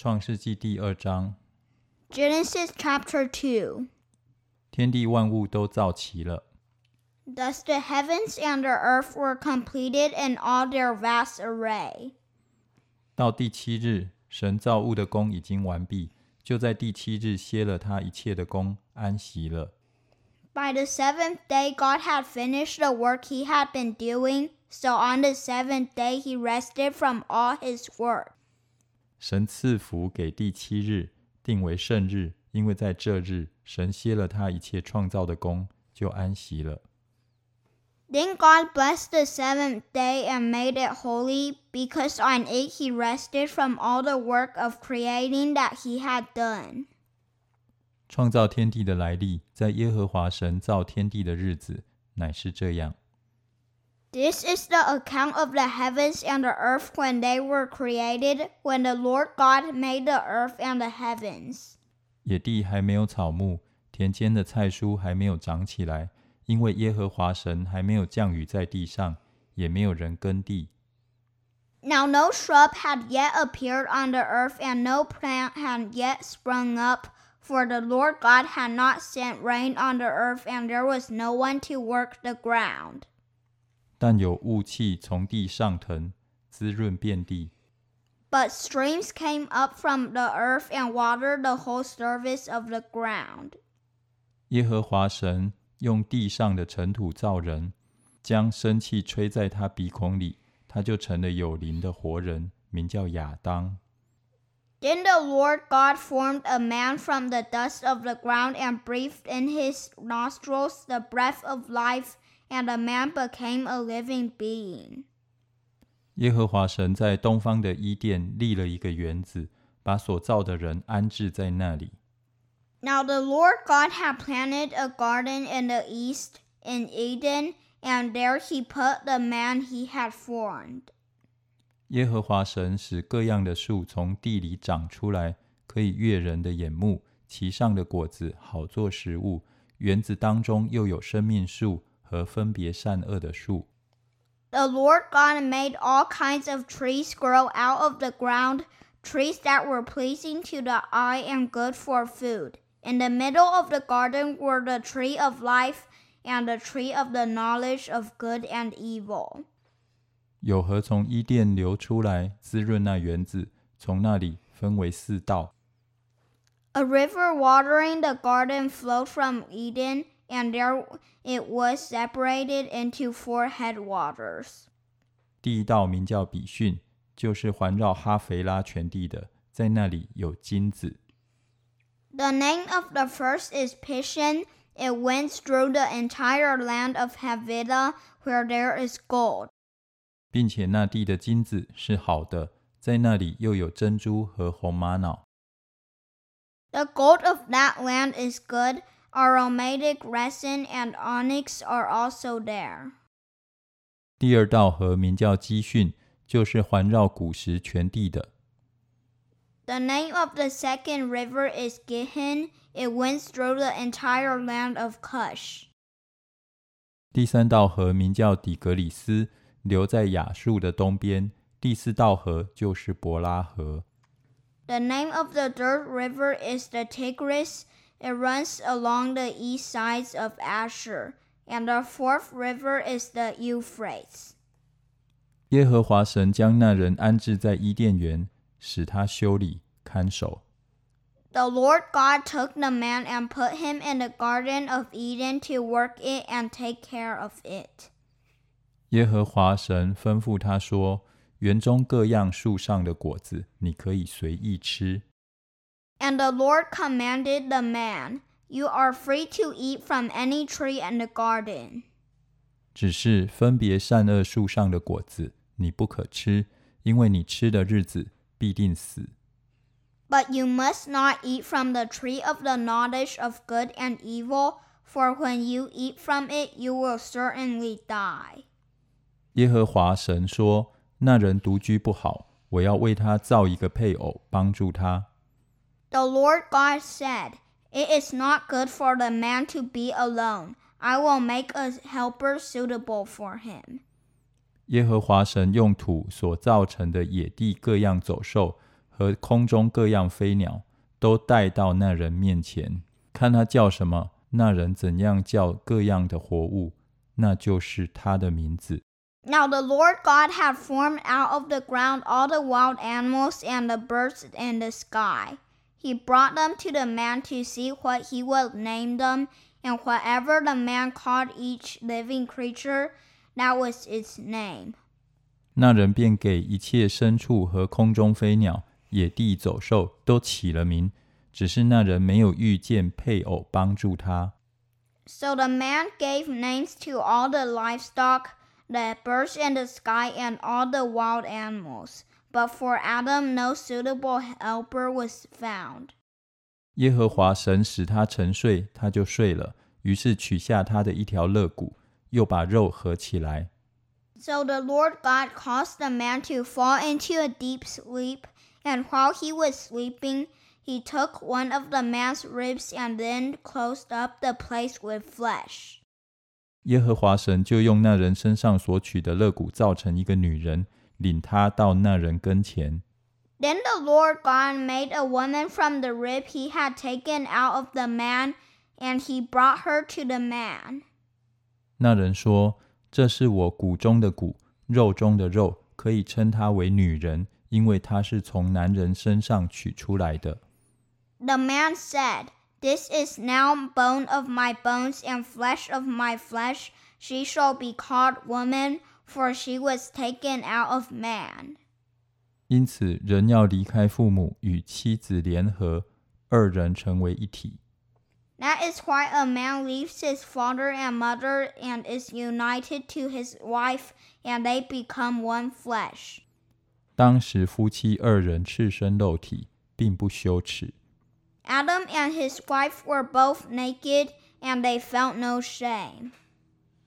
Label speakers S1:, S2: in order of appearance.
S1: 创世纪第二章，
S2: Genesis chapter 2.
S1: 天地万物都造齐了。
S2: Thus the heavens and the earth were completed in all their vast array.
S1: 到第七日，神造物的功已经完毕，就在第七日歇了他一切的功，安息了。
S2: By the seventh day, God had finished the work he had been doing, so on the seventh day he rested from all his work.
S1: 神赐福给第七日，定为圣日，因为在这日，神歇了他一切创造的功，就安息了。
S2: Then God blessed the seventh day and made it holy, because on it he rested from all the work of creating that he had done.
S1: 创造天地的来历，在耶和华神造天地的日子，乃是这样。
S2: This is the account of the heavens and the earth when they were created, when the Lord God made the earth and the heavens.
S1: 野地还没有草木，田间的菜蔬还没有长起来，因为耶和华神还没有降雨在地上，也没有人耕地。
S2: Now no shrub had yet appeared on the earth, and no plant had yet sprung up, for the Lord God had not sent rain on the earth, and there was no one to work the ground.
S1: 但有雾气从地上腾，滋润遍地。
S2: But streams came up from the earth and watered the whole surface of the ground.
S1: 耶和华神用地上的尘土造人，将生气吹在他鼻孔里，他就成了有灵的活人，名叫亚当。
S2: Then the Lord God formed a man from the dust of the ground and breathed in his nostrils the breath of life, and the man became a living being.
S1: 耶和华神在东方的伊甸立了一个园子，把所造的人安置在那里。
S2: Now the Lord God had planted a garden in the east in Eden, and there he put the man he had formed.
S1: 耶和华神使各样的树从地里长出来，可以悦人的眼目，其上的果子好做食物。园子当中又有生命树 和分别善恶的树。
S2: The Lord God made all kinds of trees grow out of the ground, trees that were pleasing to the eye and good for food. In the middle of the garden were the tree of life and the tree of the knowledge of good and evil.
S1: 有河从伊甸流出来，滋润那园子，从那里分为四道。
S2: A river watering the garden flowed from Eden, and there it was separated into four headwaters.
S1: 第一道名叫比逊，就是环绕哈腓拉全地的，在那里有金子。
S2: The name of the first is Pishon. It winds through the entire land of Havilah, where there is gold.
S1: 并且那地的金子是好的，在那里又有珍珠和红玛瑙。
S2: The gold of that land is good. Aromatic resin and onyx are also there.
S1: 第二道河名叫基训，就是环绕古时全地的。
S2: The name of the second river is Gihon. It winds through the entire land of Cush.
S1: 第三道河名叫底格里斯，流在亚述的东边。第四道河就是伯拉河。
S2: The name of the third river is the Tigris. It runs along the east sides of Ashur, and the fourth river is the Euphrates.
S1: 耶和华神将那人安置在伊甸园，使他修理看守。
S2: The Lord God took the man and put him in the Garden of Eden to work it and take care of it.
S1: 耶和华神吩咐他说：“园中各样树上的果子，你可以随意吃。”
S2: And the Lord commanded the man, You are free to eat from any tree in the garden.
S1: 只是分别善恶树上的果子，你不可吃，因为你吃的日子必定死。
S2: But you must not eat from the tree of the knowledge of good and evil, for when you eat from it, you will certainly die.
S1: 耶和华神说：“那人独居不好，我要为他造一个配偶，帮助他。 ”
S2: The Lord God said, It is not good for the man to be alone. I will make a helper suitable for him.
S1: 耶和华神用土所造成的野地各样走兽 和空中各样飞鸟，都带到那人面前，看他叫什么，那人怎样叫各样的活物，那就是他的名字。
S2: Now the Lord God had formed out of the ground all the wild animals and the birds in the sky. He brought them to the man to see what he would name them, and whatever the man called each living creature, that was its name.
S1: 那人便给一切牲畜和空中飞鸟、野地走兽都起了名，只是那人没有遇见配偶帮助他。
S2: So the man gave names to all the livestock, the birds in the sky, and all the wild animals. But for Adam, no suitable helper was found.
S1: 耶和华神使他沉睡，他就睡了。于是取下他的一条肋骨，又把肉合起来。
S2: So the Lord God caused the man to fall into a deep sleep, and while he was sleeping, he took one of the man's ribs and then closed up the place with flesh.
S1: 耶和华神就用那人身上所取的肋骨造成一个女人， 领他到那人跟前。
S2: Then the Lord God made a woman from the rib he had taken out of the man, and he brought her to the man.
S1: 那人说：“这是我骨中的骨，肉中的肉，可以称她为女人，因为她是从男人身上取出来的。”
S2: The man said, This is now bone of my bones and flesh of my flesh. She shall be called woman, for she was taken out of man.
S1: 因此，人要离开父母，与妻子联合，二人成为一体。
S2: That is why a man leaves his father and mother and is united to his wife, and they become one flesh.
S1: 当时夫妻二人赤身露体，并不羞耻。
S2: Adam and his wife were both naked, and they felt no shame.